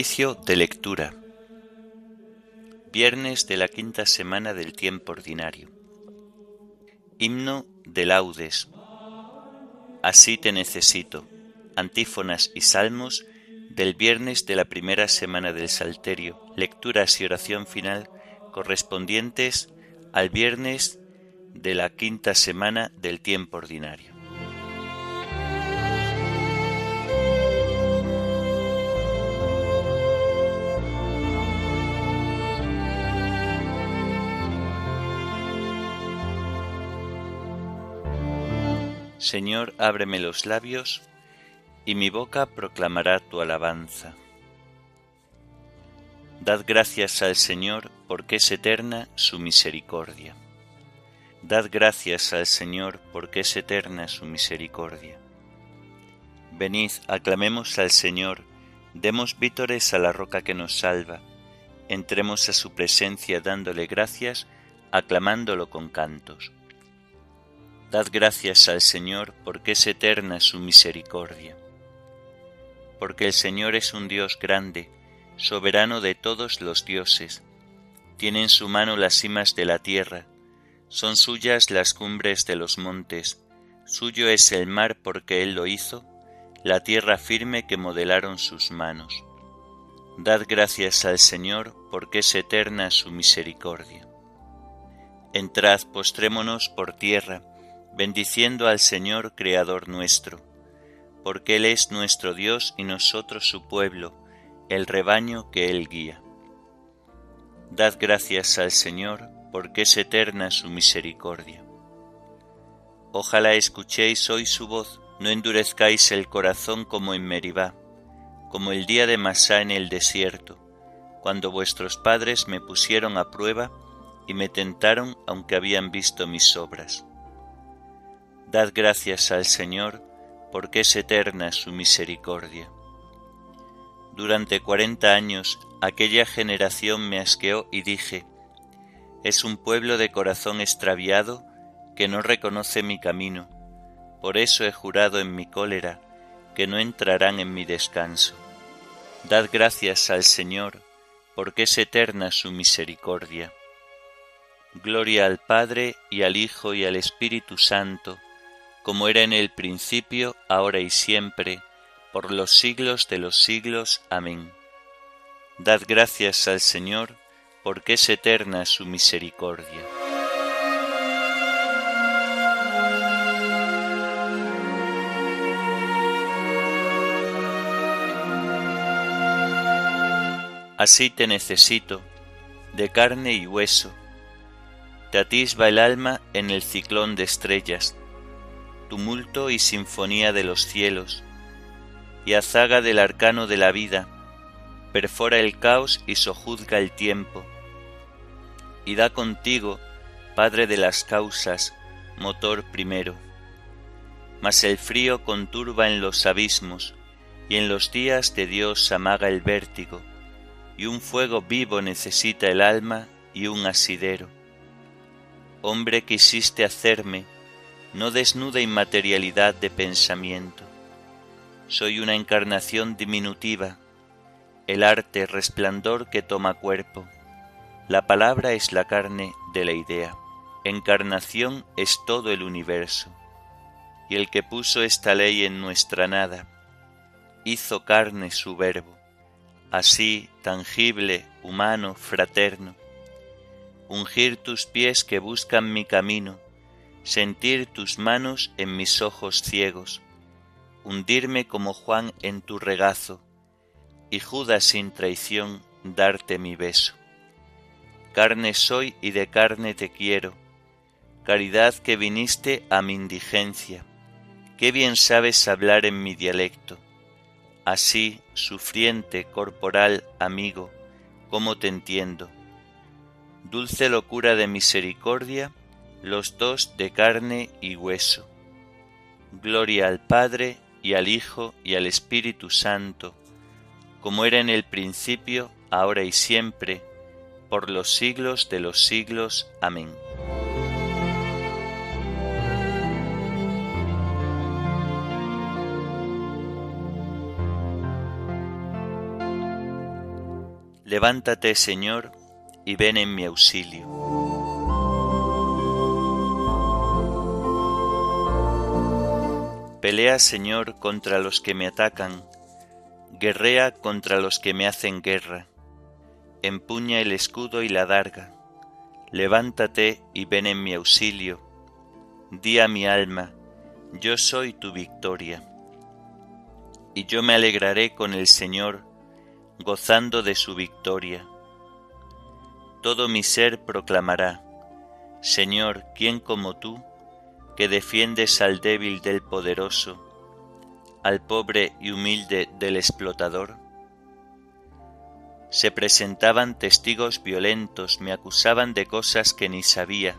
Oficio de lectura. Viernes de la quinta semana del tiempo ordinario. Himno de laudes. Así te necesito. Antífonas y salmos del viernes de la primera semana del Salterio. Lecturas y oración final correspondientes al viernes de la quinta semana del tiempo ordinario. Señor, ábreme los labios, y mi boca proclamará tu alabanza. Dad gracias al Señor, porque es eterna su misericordia. Dad gracias al Señor, porque es eterna su misericordia. Venid, aclamemos al Señor, demos vítores a la roca que nos salva, entremos a su presencia dándole gracias, aclamándolo con cantos. Dad gracias al Señor porque es eterna su misericordia. Porque el Señor es un Dios grande, soberano de todos los dioses. Tiene en su mano las cimas de la tierra, son suyas las cumbres de los montes, suyo es el mar porque Él lo hizo, la tierra firme que modelaron sus manos. Dad gracias al Señor porque es eterna su misericordia. Entrad, postrémonos por tierra, bendiciendo al Señor Creador nuestro, porque Él es nuestro Dios y nosotros su pueblo, el rebaño que Él guía. Dad gracias al Señor, porque es eterna su misericordia. Ojalá escuchéis hoy su voz, no endurezcáis el corazón como en Meribá, como el día de Masá en el desierto, cuando vuestros padres me pusieron a prueba y me tentaron aunque habían visto mis obras Dad gracias al Señor, porque es eterna su misericordia. Durante cuarenta años aquella generación me asqueó y dije, es un pueblo de corazón extraviado que no reconoce mi camino, por eso he jurado en mi cólera que no entrarán en mi descanso. Dad gracias al Señor, porque es eterna su misericordia. Gloria al Padre y al Hijo y al Espíritu Santo, como era en el principio, ahora y siempre, por los siglos de los siglos. Amén. Dad gracias al Señor, porque es eterna su misericordia. Así te necesito, de carne y hueso. Te atisba el alma en el ciclón de estrellas tumulto y sinfonía de los cielos, y azaga del arcano de la vida, perfora el caos y sojuzga el tiempo, y da contigo, Padre de las causas, motor primero. Mas el frío conturba en los abismos, y en los días de Dios amaga el vértigo, y un fuego vivo necesita el alma y un asidero. Hombre quisiste hacerme, no desnuda inmaterialidad de pensamiento. Soy una encarnación diminutiva, el arte resplandor que toma cuerpo. La palabra es la carne de la idea. Encarnación es todo el universo. Y el que puso esta ley en nuestra nada, hizo carne su verbo, así tangible, humano, fraterno. Ungir tus pies que buscan mi camino, sentir tus manos en mis ojos ciegos, hundirme como Juan en tu regazo, y Judas sin traición darte mi beso. Carne soy y de carne te quiero, caridad que viniste a mi indigencia, qué bien sabes hablar en mi dialecto, así, sufriente, corporal, amigo, cómo te entiendo. Dulce locura de misericordia, los dos de carne y hueso. Gloria al Padre y al Hijo y al Espíritu Santo, como era en el principio, ahora y siempre, por los siglos de los siglos. Amén. Levántate, Señor, y ven en mi auxilio. Pelea, Señor, contra los que me atacan, guerrea contra los que me hacen guerra, empuña el escudo y la darga, levántate y ven en mi auxilio, di a mi alma, yo soy tu victoria. Y yo me alegraré con el Señor, gozando de su victoria. Todo mi ser proclamará, Señor, ¿quién como tú, que defiendes al débil del poderoso, al pobre y humilde del explotador? Se presentaban testigos violentos, me acusaban de cosas que ni sabía,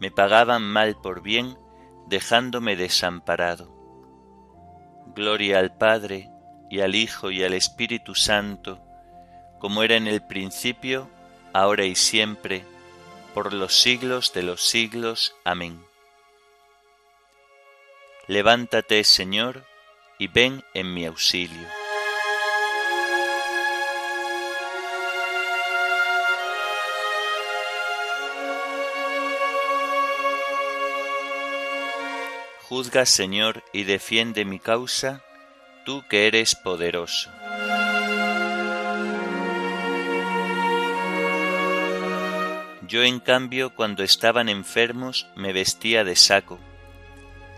me pagaban mal por bien, dejándome desamparado. Gloria al Padre, y al Hijo, y al Espíritu Santo, como era en el principio, ahora y siempre, por los siglos de los siglos. Amén. Levántate, Señor, y ven en mi auxilio. Juzga, Señor, y defiende mi causa, tú que eres poderoso. Yo en cambio cuando estaban enfermos me vestía de saco,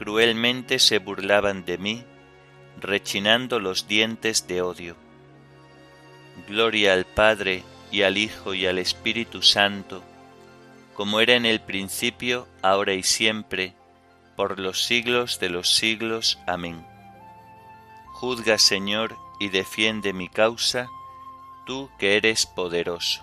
cruelmente se burlaban de mí, rechinando los dientes de odio. Gloria al Padre y al Hijo y al Espíritu Santo, como era en el principio, ahora y siempre, por los siglos de los siglos. Amén. Juzga, Señor, y defiende mi causa, tú que eres poderoso.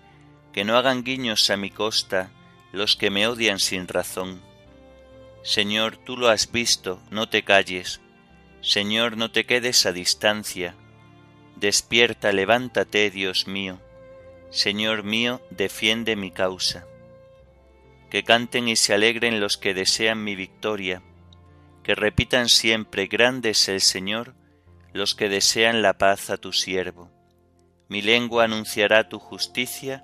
que no hagan guiños a mi costa los que me odian sin razón. Señor, tú lo has visto, no te calles. Señor, no te quedes a distancia Despierta, levántate, Dios mío. Señor mío, defiende mi causa. Que canten y se alegren los que desean mi victoria, que repitan siempre, grande es el Señor, los que desean la paz a tu siervo. Mi lengua anunciará tu justicia,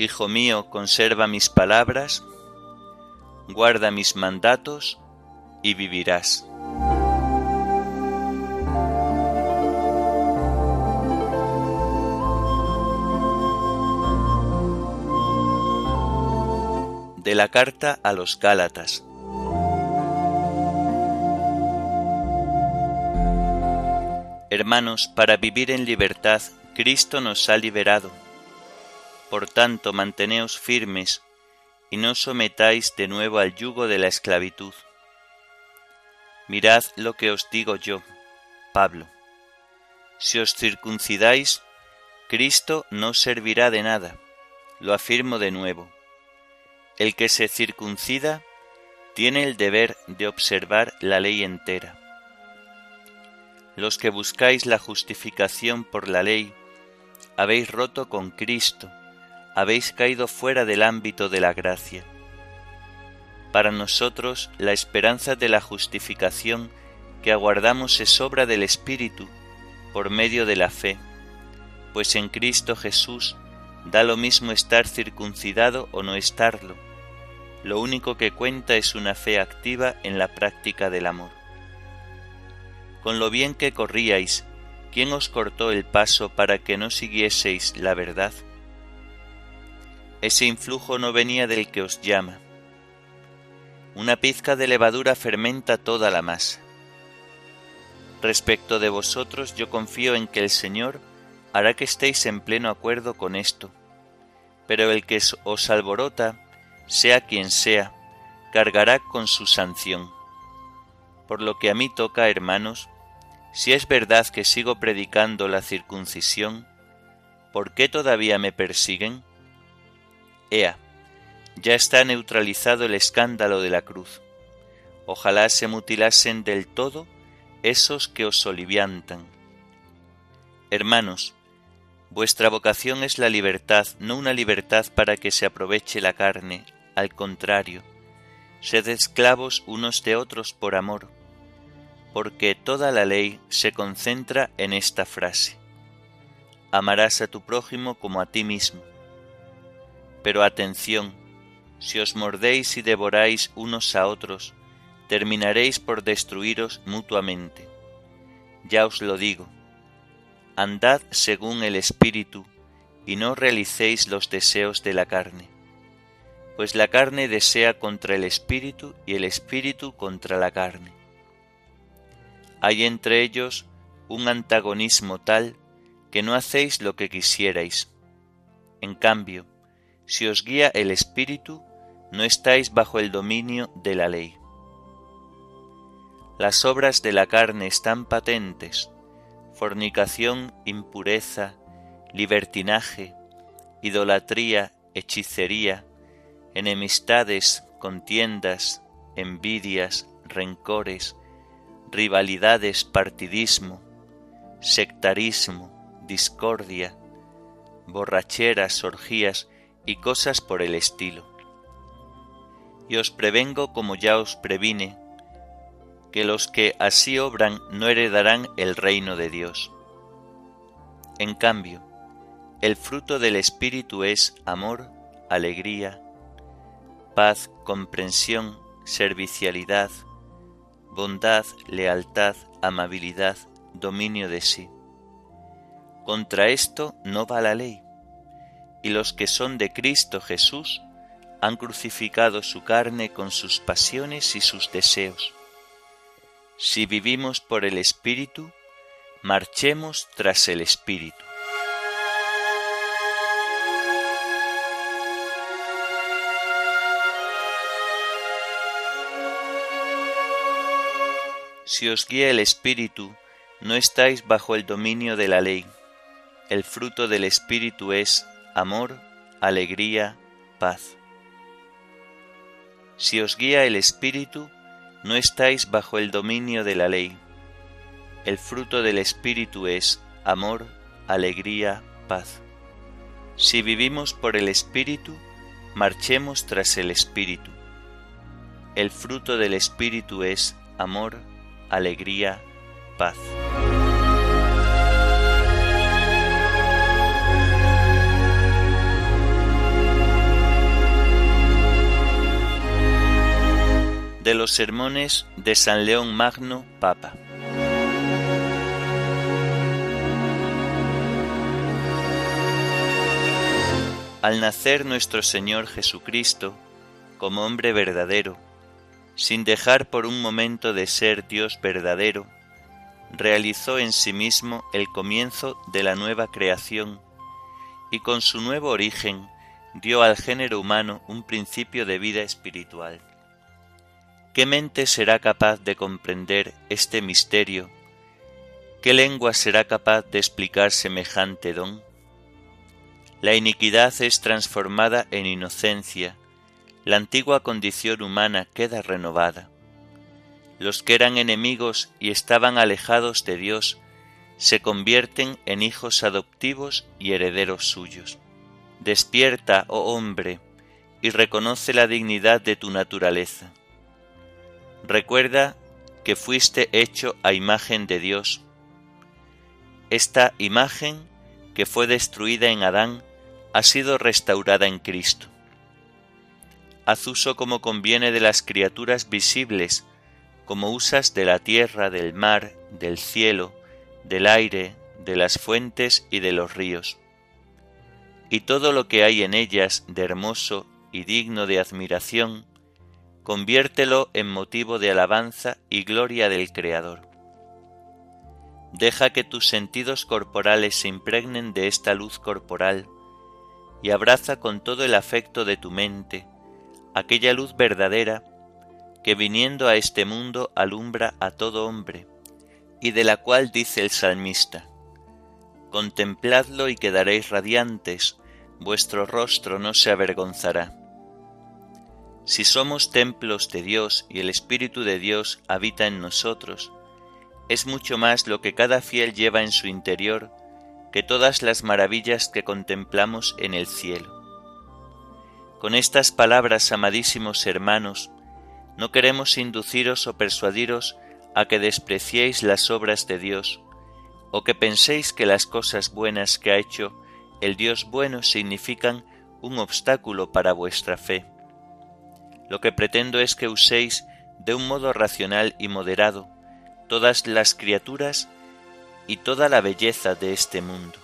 Hijo mío, conserva mis palabras, guarda mis mandatos y vivirás. de la carta a los Gálatas. Hermanos, para vivir en libertad, Cristo nos ha liberado. Por tanto, manteneos firmes y no sometáis de nuevo al yugo de la esclavitud. Mirad lo que os digo yo, Pablo. Si os circuncidáis, Cristo no servirá de nada. Lo afirmo de nuevo el que se circuncida tiene el deber de observar la ley entera. Los que buscáis la justificación por la ley, habéis roto con Cristo, habéis caído fuera del ámbito de la gracia. Para nosotros la esperanza de la justificación que aguardamos es obra del Espíritu por medio de la fe, pues en Cristo Jesús da lo mismo estar circuncidado o no estarlo lo único que cuenta es una fe activa en la práctica del amor. Con lo bien que corríais, ¿quién os cortó el paso para que no siguieseis la verdad? Ese influjo no venía del que os llama. Una pizca de levadura fermenta toda la masa. Respecto de vosotros yo confío en que el Señor hará que estéis en pleno acuerdo con esto, pero el que os alborota sea quien sea, cargará con su sanción. Por lo que a mí toca, hermanos, si es verdad que sigo predicando la circuncisión, ¿por qué todavía me persiguen? Ea, ya está neutralizado el escándalo de la cruz. Ojalá se mutilasen del todo esos que os soliviantan. Hermanos, vuestra vocación es la libertad, no una libertad para que se aproveche la carne, al contrario, sed esclavos unos de otros por amor, porque toda la ley se concentra en esta frase. Amarás a tu prójimo como a ti mismo. Pero atención, si os mordéis y devoráis unos a otros, terminaréis por destruiros mutuamente. Ya os lo digo, andad según el Espíritu, y no realicéis los deseos de la carne pues la carne desea contra el espíritu y el espíritu contra la carne. Hay entre ellos un antagonismo tal que no hacéis lo que quisierais. En cambio, si os guía el espíritu, no estáis bajo el dominio de la ley. Las obras de la carne están patentes, fornicación, impureza, libertinaje, idolatría, hechicería, enemistades, contiendas, envidias, rencores, rivalidades, partidismo, sectarismo, discordia, borracheras, orgías y cosas por el estilo. Y os prevengo como ya os previne, que los que así obran no heredarán el reino de Dios. En cambio, el fruto del Espíritu es amor, alegría, paz, comprensión, servicialidad, bondad, lealtad, amabilidad, dominio de sí. Contra esto no va la ley, y los que son de Cristo Jesús han crucificado su carne con sus pasiones y sus deseos. Si vivimos por el Espíritu, marchemos tras el Espíritu. Si os guía el Espíritu, no estáis bajo el dominio de la ley. El fruto del Espíritu es amor, alegría, paz. Si os guía el Espíritu, no estáis bajo el dominio de la ley. El fruto del Espíritu es amor, alegría, paz. Si vivimos por el Espíritu, marchemos tras el Espíritu. El fruto del Espíritu es amor, alegría, paz. De los sermones de San León Magno, Papa. Al nacer nuestro Señor Jesucristo, como hombre verdadero, sin dejar por un momento de ser Dios verdadero, realizó en sí mismo el comienzo de la nueva creación y con su nuevo origen dio al género humano un principio de vida espiritual. ¿Qué mente será capaz de comprender este misterio? ¿Qué lengua será capaz de explicar semejante don? La iniquidad es transformada en inocencia, la antigua condición humana queda renovada. Los que eran enemigos y estaban alejados de Dios se convierten en hijos adoptivos y herederos suyos. Despierta, oh hombre, y reconoce la dignidad de tu naturaleza. Recuerda que fuiste hecho a imagen de Dios. Esta imagen, que fue destruida en Adán, ha sido restaurada en Cristo. Haz uso como conviene de las criaturas visibles, como usas de la tierra, del mar, del cielo, del aire, de las fuentes y de los ríos. Y todo lo que hay en ellas de hermoso y digno de admiración, conviértelo en motivo de alabanza y gloria del Creador. Deja que tus sentidos corporales se impregnen de esta luz corporal y abraza con todo el afecto de tu mente aquella luz verdadera que viniendo a este mundo alumbra a todo hombre, y de la cual dice el salmista, Contempladlo y quedaréis radiantes, vuestro rostro no se avergonzará. Si somos templos de Dios y el Espíritu de Dios habita en nosotros, es mucho más lo que cada fiel lleva en su interior que todas las maravillas que contemplamos en el cielo. Con estas palabras, amadísimos hermanos, no queremos induciros o persuadiros a que despreciéis las obras de Dios, o que penséis que las cosas buenas que ha hecho el Dios bueno significan un obstáculo para vuestra fe lo que pretendo es que uséis de un modo racional y moderado todas las criaturas y toda la belleza de este mundo.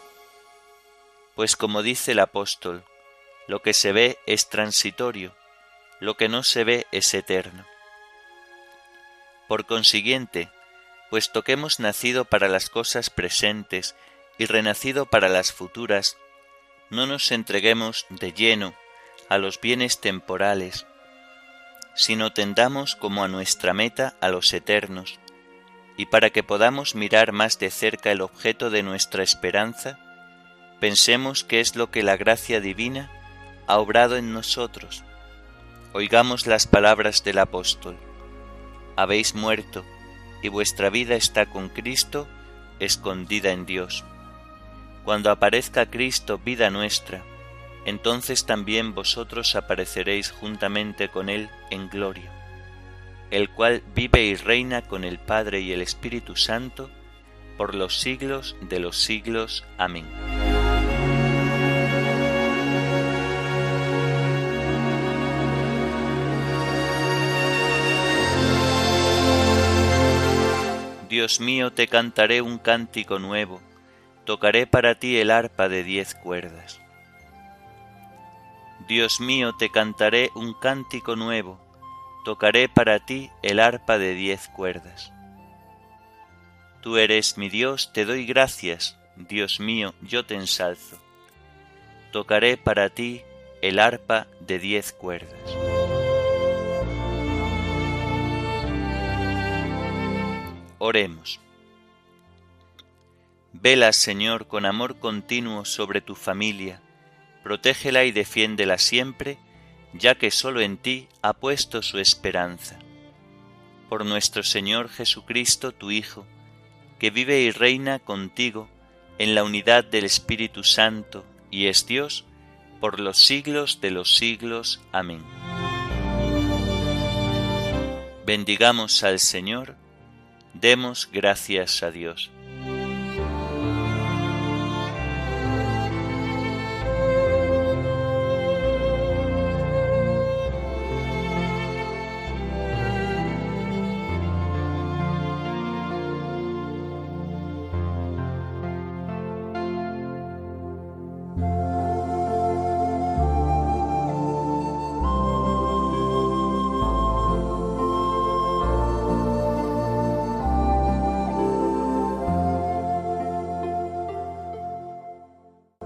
Pues como dice el apóstol, lo que se ve es transitorio, lo que no se ve es eterno. Por consiguiente, puesto que hemos nacido para las cosas presentes y renacido para las futuras, no nos entreguemos de lleno a los bienes temporales, sino tendamos como a nuestra meta a los eternos, y para que podamos mirar más de cerca el objeto de nuestra esperanza, pensemos qué es lo que la gracia divina ha obrado en nosotros. Oigamos las palabras del apóstol. Habéis muerto, y vuestra vida está con Cristo escondida en Dios. Cuando aparezca Cristo, vida nuestra, entonces también vosotros apareceréis juntamente con Él en gloria, el cual vive y reina con el Padre y el Espíritu Santo, por los siglos de los siglos. Amén. Dios mío, te cantaré un cántico nuevo, tocaré para ti el arpa de diez cuerdas Dios mío, te cantaré un cántico nuevo, tocaré para ti el arpa de diez cuerdas. Tú eres mi Dios, te doy gracias, Dios mío, yo te ensalzo. Tocaré para ti el arpa de diez cuerdas. Oremos. Vela, Señor, con amor continuo sobre tu familia protégela y defiéndela siempre, ya que sólo en ti ha puesto su esperanza. Por nuestro Señor Jesucristo, tu Hijo, que vive y reina contigo en la unidad del Espíritu Santo y es Dios, por los siglos de los siglos. Amén. Bendigamos al Señor, demos gracias a Dios.